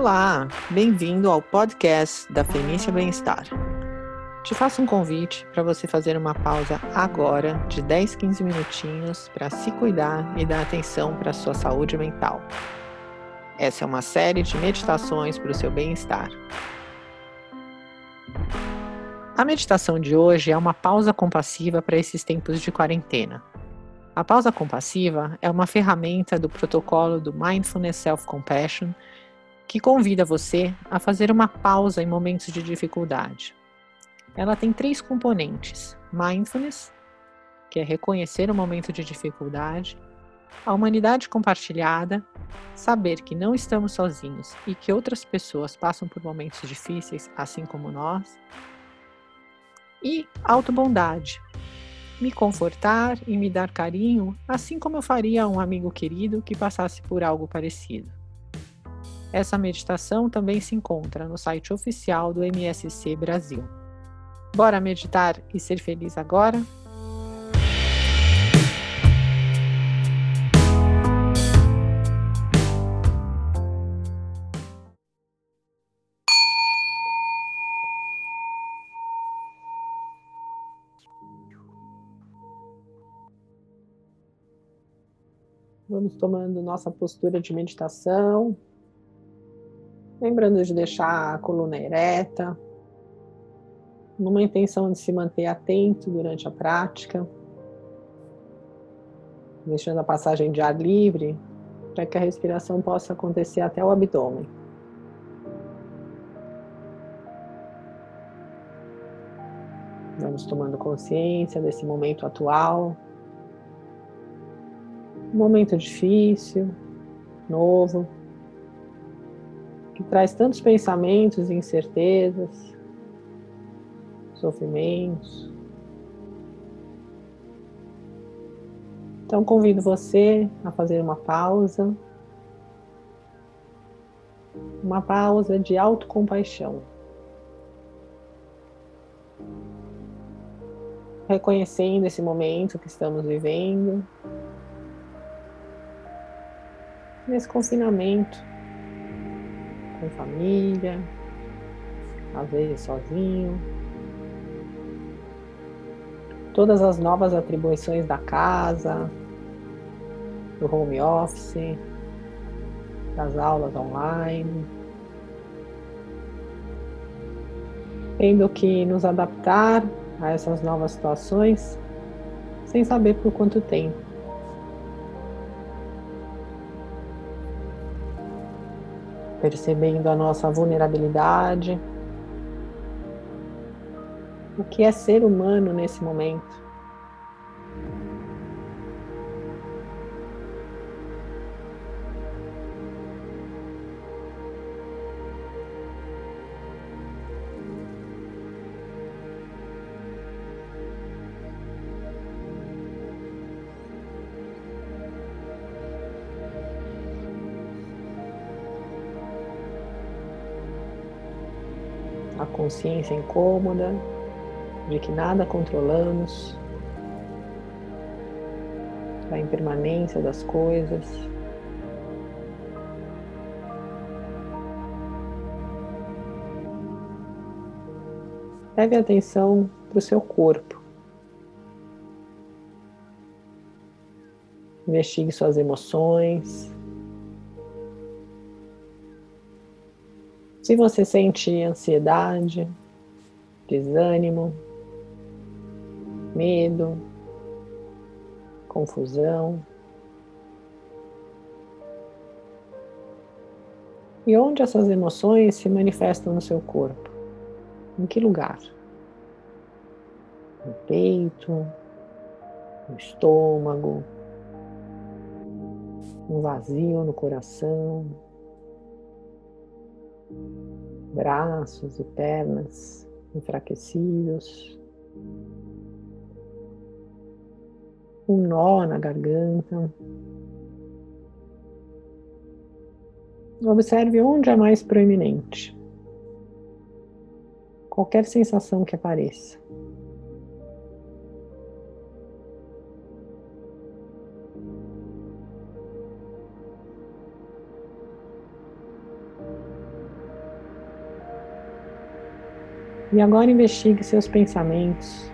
Olá, bem-vindo ao podcast da Fenícia Bem-Estar. Te faço um convite para você fazer uma pausa agora de 10, 15 minutinhos para se cuidar e dar atenção para a sua saúde mental. Essa é uma série de meditações para o seu bem-estar. A meditação de hoje é uma pausa compassiva para esses tempos de quarentena. A pausa compassiva é uma ferramenta do protocolo do Mindfulness Self-Compassion que convida você a fazer uma pausa em momentos de dificuldade. Ela tem três componentes: mindfulness, que é reconhecer o momento de dificuldade, a humanidade compartilhada, saber que não estamos sozinhos e que outras pessoas passam por momentos difíceis, assim como nós, e autobondade, me confortar e me dar carinho, assim como eu faria a um amigo querido que passasse por algo parecido. Essa meditação também se encontra no site oficial do MSC Brasil. Bora meditar e ser feliz agora? Vamos tomando nossa postura de meditação, Lembrando de deixar a coluna ereta, numa intenção de se manter atento durante a prática, deixando a passagem de ar livre para que a respiração possa acontecer até o abdômen. Vamos tomando consciência desse momento atual, um momento difícil, novo que traz tantos pensamentos incertezas, sofrimentos. Então convido você a fazer uma pausa, uma pausa de autocompaixão. Reconhecendo esse momento que estamos vivendo, nesse confinamento com família, às vezes sozinho. Todas as novas atribuições da casa, do home office, das aulas online. Tendo que nos adaptar a essas novas situações sem saber por quanto tempo. Percebendo a nossa vulnerabilidade, o que é ser humano nesse momento. Consciência incômoda de que nada controlamos, a impermanência das coisas. Leve atenção para o seu corpo. Investigue suas emoções. Se você sente ansiedade, desânimo, medo, confusão, e onde essas emoções se manifestam no seu corpo? Em que lugar? No peito, no estômago, um vazio no coração braços e pernas enfraquecidos, um nó na garganta. Observe onde é mais proeminente. Qualquer sensação que apareça. E agora investigue seus pensamentos.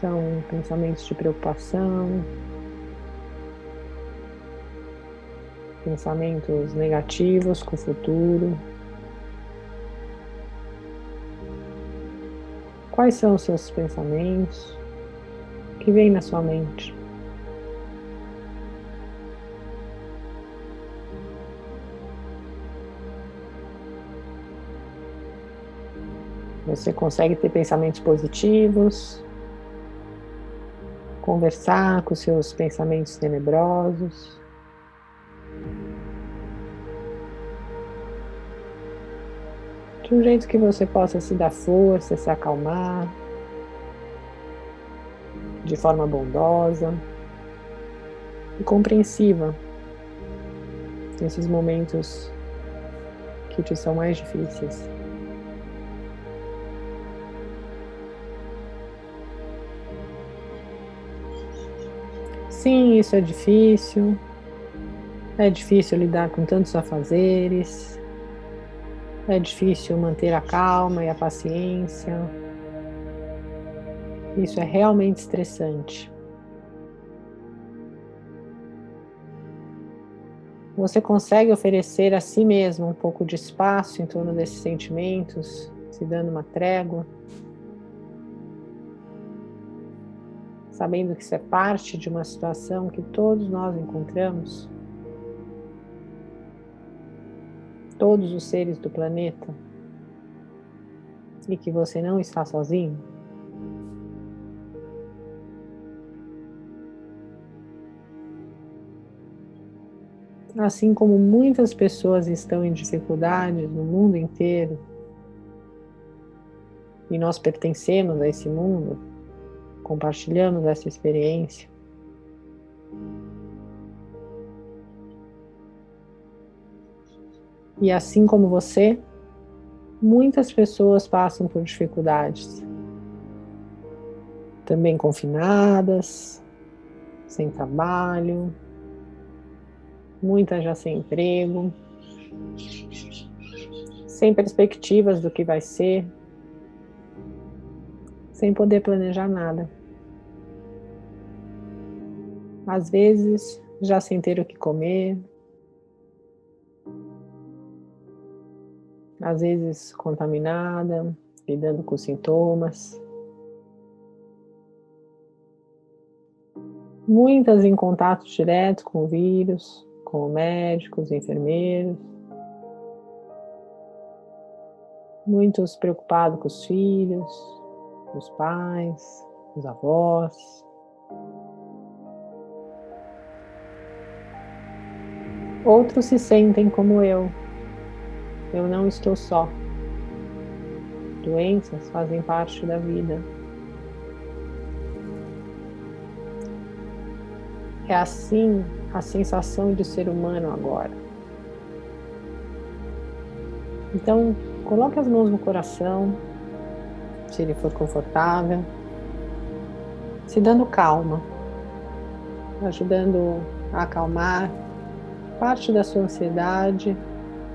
São pensamentos de preocupação, pensamentos negativos com o futuro. Quais são os seus pensamentos? O que vem na sua mente? Você consegue ter pensamentos positivos, conversar com seus pensamentos tenebrosos. De um jeito que você possa se dar força, se acalmar, de forma bondosa e compreensiva nesses momentos que te são mais difíceis. Sim, isso é difícil. É difícil lidar com tantos afazeres. É difícil manter a calma e a paciência. Isso é realmente estressante. Você consegue oferecer a si mesmo um pouco de espaço em torno desses sentimentos, se dando uma trégua? Sabendo que isso é parte de uma situação que todos nós encontramos, todos os seres do planeta, e que você não está sozinho? Assim como muitas pessoas estão em dificuldades no mundo inteiro, e nós pertencemos a esse mundo, compartilhamos essa experiência. E assim como você, muitas pessoas passam por dificuldades. Também confinadas, sem trabalho, muitas já sem emprego, sem perspectivas do que vai ser, sem poder planejar nada. Às vezes, já sem ter o que comer, às vezes contaminada, lidando com sintomas. Muitas em contato direto com o vírus, com médicos, enfermeiros. Muitos preocupados com os filhos, os pais, os avós. Outros se sentem como eu. Eu não estou só. Doenças fazem parte da vida. É assim a sensação de ser humano agora. Então, coloque as mãos no coração se ele for confortável, se dando calma, ajudando a acalmar parte da sua ansiedade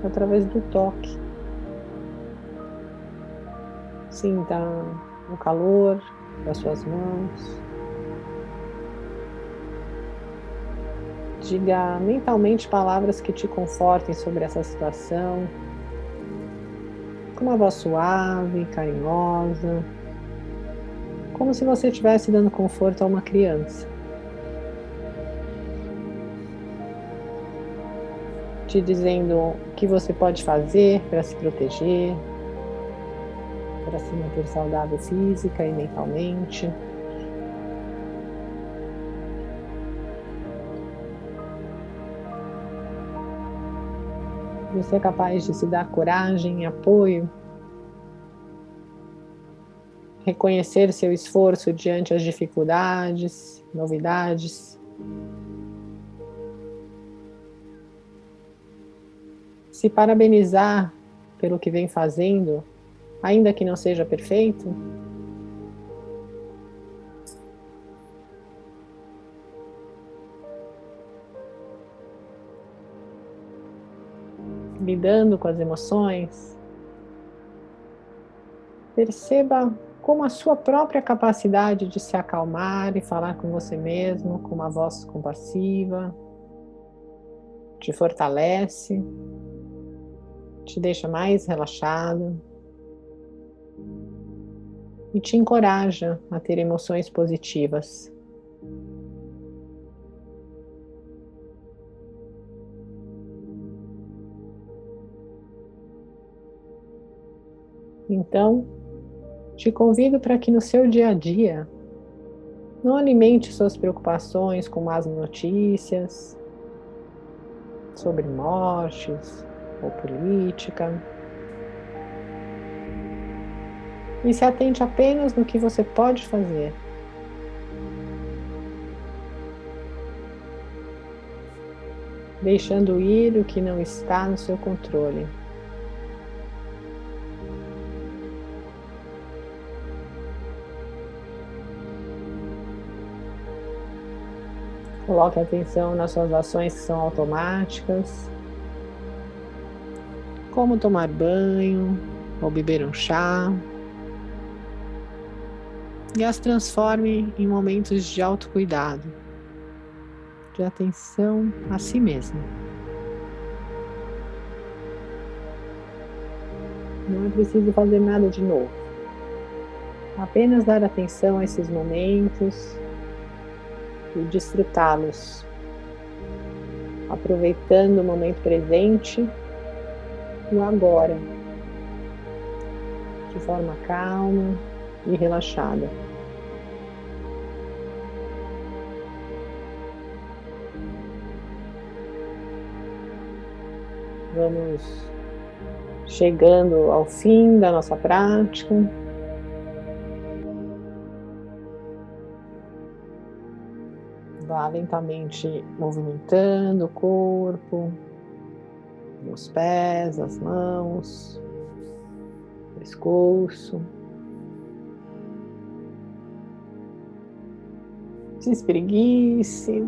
através do toque. Sinta o calor das suas mãos. Diga mentalmente palavras que te confortem sobre essa situação com uma voz suave, carinhosa, como se você estivesse dando conforto a uma criança. Te dizendo o que você pode fazer para se proteger, para se manter saudável física e mentalmente. Você é capaz de se dar coragem e apoio. Reconhecer seu esforço diante as dificuldades, novidades. Se parabenizar pelo que vem fazendo, ainda que não seja perfeito. lidando com as emoções. Perceba como a sua própria capacidade de se acalmar e falar com você mesmo com uma voz compassiva te fortalece, te deixa mais relaxado e te encoraja a ter emoções positivas. Então, te convido para que no seu dia a dia não alimente suas preocupações com más notícias sobre mortes ou política. E se atente apenas no que você pode fazer. Deixando ir o que não está no seu controle. Coloque atenção nas suas ações que são automáticas, como tomar banho ou beber um chá, e as transforme em momentos de autocuidado, de atenção a si mesmo. Não é preciso fazer nada de novo. Apenas dar atenção a esses momentos e desfrutá-los, aproveitando o momento presente e o agora, de forma calma e relaxada. Vamos chegando ao fim da nossa prática. Vá lentamente movimentando o corpo, os pés, as mãos, pescoço. Se espreguice.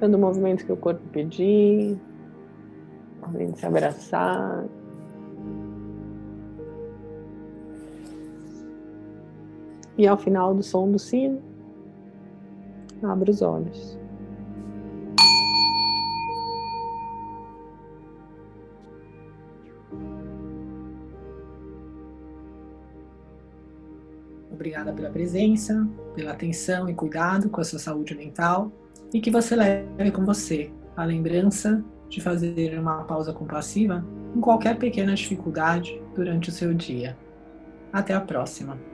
Dando o movimento que o corpo pedir. Podendo se abraçar. E ao final do som do sino, abra os olhos. Obrigada pela presença, pela atenção e cuidado com a sua saúde mental e que você leve com você a lembrança de fazer uma pausa compassiva em qualquer pequena dificuldade durante o seu dia. Até a próxima!